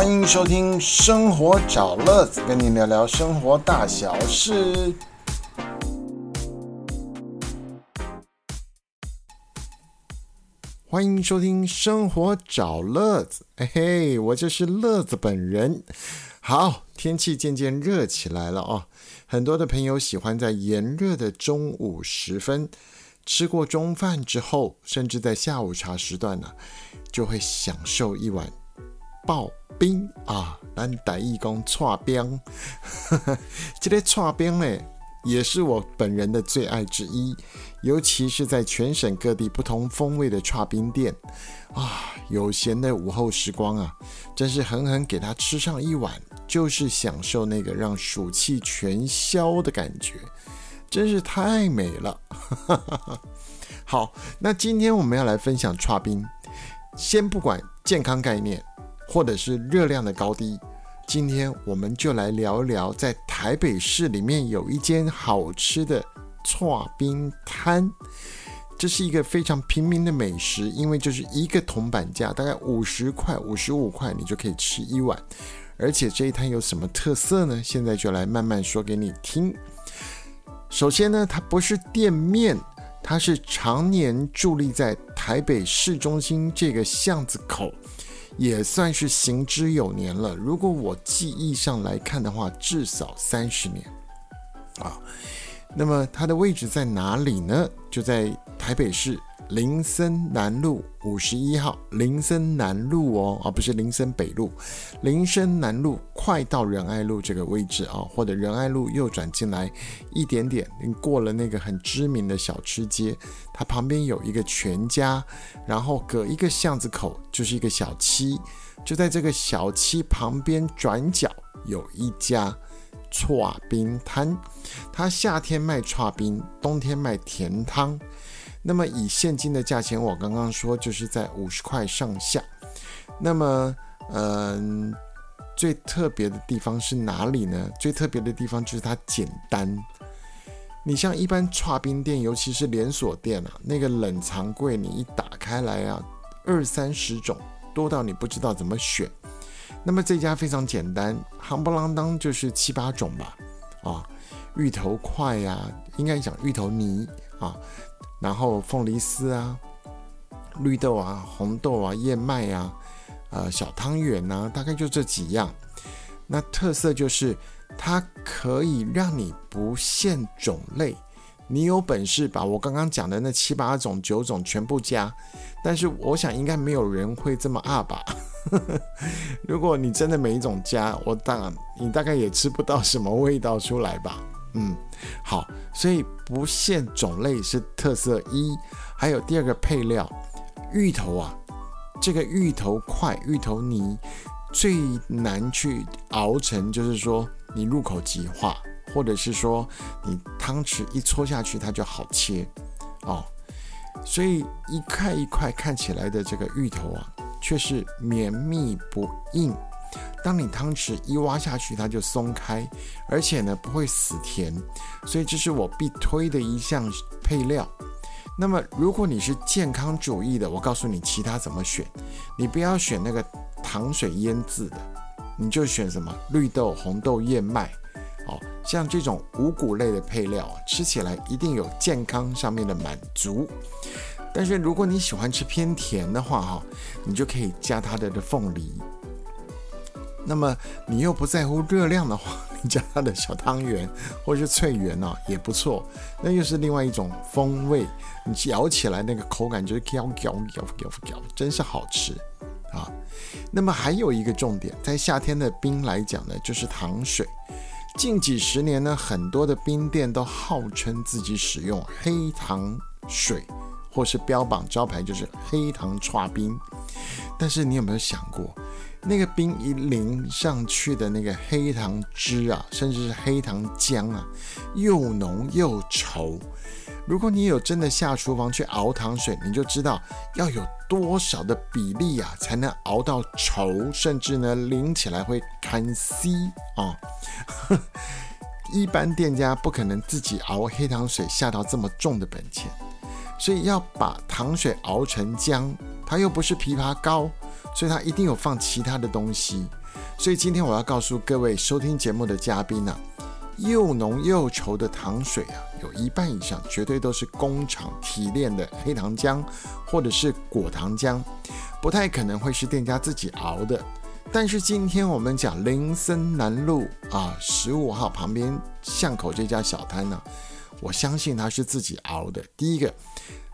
欢迎收听《生活找乐子》，跟你聊聊生活大小事。欢迎收听《生活找乐子》，嘿嘿，我就是乐子本人。好，天气渐渐热起来了哦，很多的朋友喜欢在炎热的中午时分，吃过中饭之后，甚至在下午茶时段呢，就会享受一碗爆冰啊，咱台义讲串冰，这个串冰呢，也是我本人的最爱之一。尤其是在全省各地不同风味的串冰店啊，有闲的午后时光啊，真是狠狠给他吃上一碗，就是享受那个让暑气全消的感觉，真是太美了。好，那今天我们要来分享串冰，先不管健康概念或者是热量的高低，今天我们就来聊一聊，在台北市里面有一间好吃的。串冰摊，这是一个非常平民的美食，因为就是一个铜板价，大概五十块、五十五块，你就可以吃一碗。而且这一摊有什么特色呢？现在就来慢慢说给你听。首先呢，它不是店面，它是常年伫立在台北市中心这个巷子口，也算是行之有年了。如果我记忆上来看的话，至少三十年啊。那么它的位置在哪里呢？就在台北市林森南路五十一号，林森南路哦，而不是林森北路，林森南路快到仁爱路这个位置啊，或者仁爱路右转进来一点点，你过了那个很知名的小吃街，它旁边有一个全家，然后隔一个巷子口就是一个小七，就在这个小七旁边转角有一家。串冰摊，它夏天卖串冰，冬天卖甜汤。那么以现金的价钱，我刚刚说就是在五十块上下。那么，嗯，最特别的地方是哪里呢？最特别的地方就是它简单。你像一般串冰店，尤其是连锁店啊，那个冷藏柜你一打开来啊，二三十种，多到你不知道怎么选。那么这家非常简单，夯不啷当就是七八种吧，啊，芋头块呀，应该讲芋头泥啊，然后凤梨丝啊，绿豆啊，红豆啊，燕麦啊，呃，小汤圆呐，大概就这几样。那特色就是它可以让你不限种类，你有本事把我刚刚讲的那七八种、九种全部加，但是我想应该没有人会这么二吧。如果你真的每一种加，我当你大概也吃不到什么味道出来吧。嗯，好，所以不限种类是特色一，还有第二个配料，芋头啊，这个芋头块、芋头泥最难去熬成，就是说你入口即化，或者是说你汤匙一戳下去它就好切哦。所以一块一块看起来的这个芋头啊。却是绵密不硬，当你汤匙一挖下去，它就松开，而且呢不会死甜，所以这是我必推的一项配料。那么如果你是健康主义的，我告诉你其他怎么选，你不要选那个糖水腌制的，你就选什么绿豆、红豆、燕麦，哦，像这种五谷类的配料，吃起来一定有健康上面的满足。但是如果你喜欢吃偏甜的话，哈，你就可以加它的的凤梨。那么你又不在乎热量的话，你加它的小汤圆或是脆圆哦，也不错。那又是另外一种风味，你咬起来那个口感就是嚼嚼嚼嚼嚼，真是好吃啊。那么还有一个重点，在夏天的冰来讲呢，就是糖水。近几十年呢，很多的冰店都号称自己使用黑糖水。或是标榜招牌就是黑糖串冰，但是你有没有想过，那个冰一淋上去的那个黑糖汁啊，甚至是黑糖浆啊，又浓又稠。如果你有真的下厨房去熬糖水，你就知道要有多少的比例啊，才能熬到稠，甚至呢淋起来会堪 C 啊。一般店家不可能自己熬黑糖水下到这么重的本钱。所以要把糖水熬成浆，它又不是枇杷膏，所以它一定有放其他的东西。所以今天我要告诉各位收听节目的嘉宾呢、又浓又稠的糖水啊，有一半以上绝对都是工厂提炼的黑糖浆或者是果糖浆，不太可能会是店家自己熬的。但是今天我们讲林森南路啊十五号旁边巷口这家小摊呢、我相信它是自己熬的。第一个，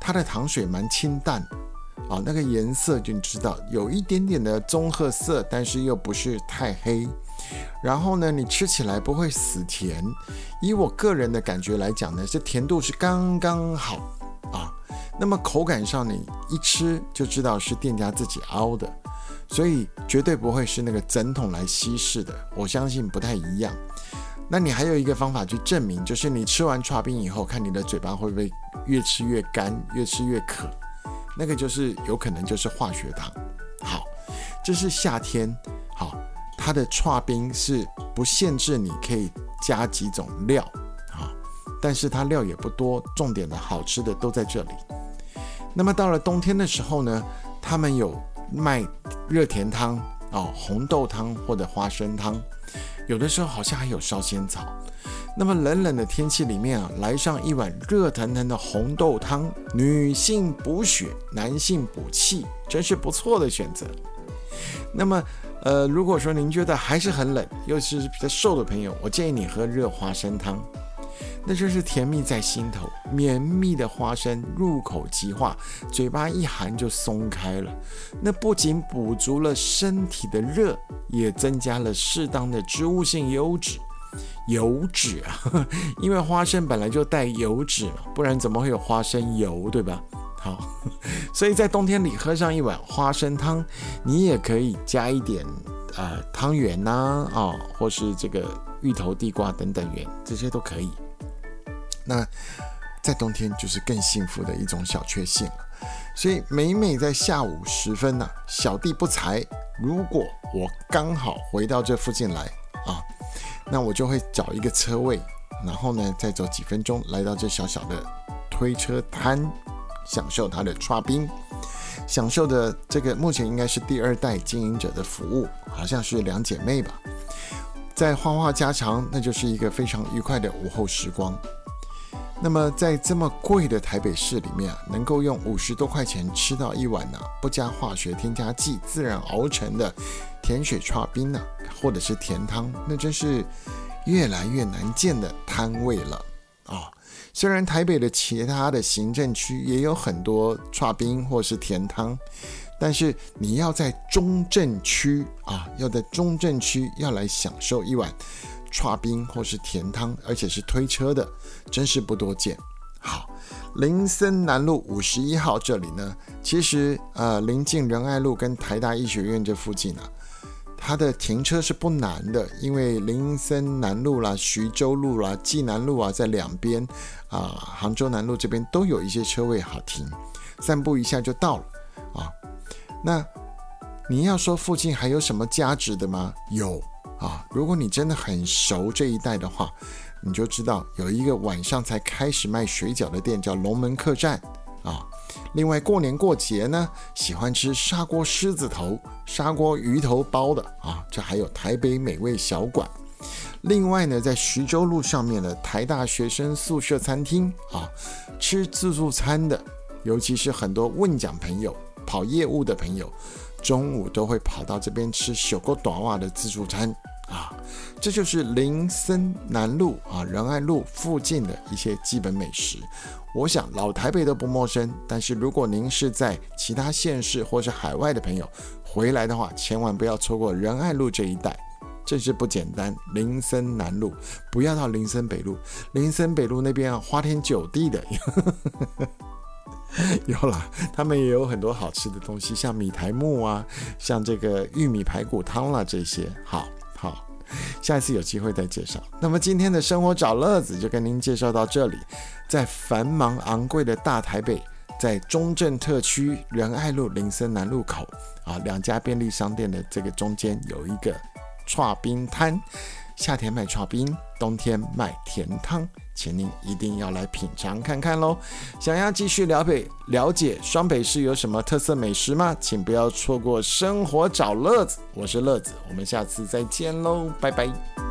它的糖水蛮清淡。啊，那个颜色就知道有一点点的棕褐色，但是又不是太黑。然后呢，你吃起来不会死甜。以我个人的感觉来讲呢，这甜度是刚刚好啊。那么口感上，你一吃就知道是店家自己熬的，所以绝对不会是那个整桶来稀释的。我相信不太一样。那你还有一个方法去证明，就是你吃完刨冰以后，看你的嘴巴会不会越吃越干，越吃越渴。那个就是有可能就是化学糖。好，这是夏天。好，它的刨冰是不限制你可以加几种料啊，但是它料也不多，重点的好吃的都在这里。那么到了冬天的时候呢，他们有卖热甜汤哦，红豆汤或者花生汤，有的时候好像还有烧仙草。那么冷冷的天气里面啊，来上一碗热腾腾的红豆汤，女性补血，男性补气，真是不错的选择。那么，呃，如果说您觉得还是很冷，尤其是比较瘦的朋友，我建议你喝热花生汤，那真是甜蜜在心头，绵密的花生入口即化，嘴巴一含就松开了。那不仅补足了身体的热，也增加了适当的植物性油脂。油脂啊，因为花生本来就带油脂嘛，不然怎么会有花生油，对吧？好，所以在冬天里喝上一碗花生汤，你也可以加一点呃汤圆呐，啊，或是这个芋头、地瓜等等圆，这些都可以。那在冬天就是更幸福的一种小确幸了。所以每每在下午时分呢、小弟不才，如果我刚好回到这附近来。那我就会找一个车位，然后呢，再走几分钟来到这小小的推车摊，享受它的刷冰，享受的这个目前应该是第二代经营者的服务，好像是两姐妹吧，在画画家常，那就是一个非常愉快的午后时光。那么在这么贵的台北市里面啊，能够用五十多块钱吃到一碗呢、不加化学添加剂、自然熬成的甜水刨冰呢、或者是甜汤，那真是越来越难见的摊位了啊、虽然台北的其他的行政区也有很多刨冰或是甜汤，但是你要在中正区啊，要在中正区要来享受一碗刨冰或是甜汤，而且是推车的，真是不多见。好，林森南路五十一号这里呢，其实呃临近仁爱路跟台大医学院这附近啊，它的停车是不难的，因为林森南路啦、徐州路啦、济南路啊，在两边啊，杭州南路这边都有一些车位好停，散步一下就到了啊。那你要说附近还有什么价值的吗？有啊，如果你真的很熟这一带的话，你就知道有一个晚上才开始卖水饺的店，叫龙门客栈啊。另外过年过节呢，喜欢吃砂锅狮子头、砂锅鱼头包的啊，这还有台北美味小馆。另外呢，在徐州路上面的台大学生宿舍餐厅啊，吃自助餐的，尤其是很多问讲朋友、跑业务的朋友，中午都会跑到这边吃小锅短袜的自助餐啊。这就是林森南路啊仁爱路附近的一些基本美食。我想老台北都不陌生，但是如果您是在其他县市或是海外的朋友回来的话，千万不要错过仁爱路这一带。真是不简单，林森南路不要到林森北路，林森北路那边啊，花天酒地的，有啦，他们也有很多好吃的东西，像米苔木啊，像这个玉米排骨汤啦、这些，好好，下一次有机会再介绍。那么今天的生活找乐子就跟您介绍到这里，在繁忙昂贵的大台北。在中正特区仁爱路林森南路口啊，两家便利商店的这个中间有一个串冰摊，夏天卖串冰，冬天卖甜汤，请您一定要来品尝看看喽。想要继续了解了解双北市有什么特色美食吗？请不要错过生活找乐子，我是乐子，我们下次再见喽，拜拜。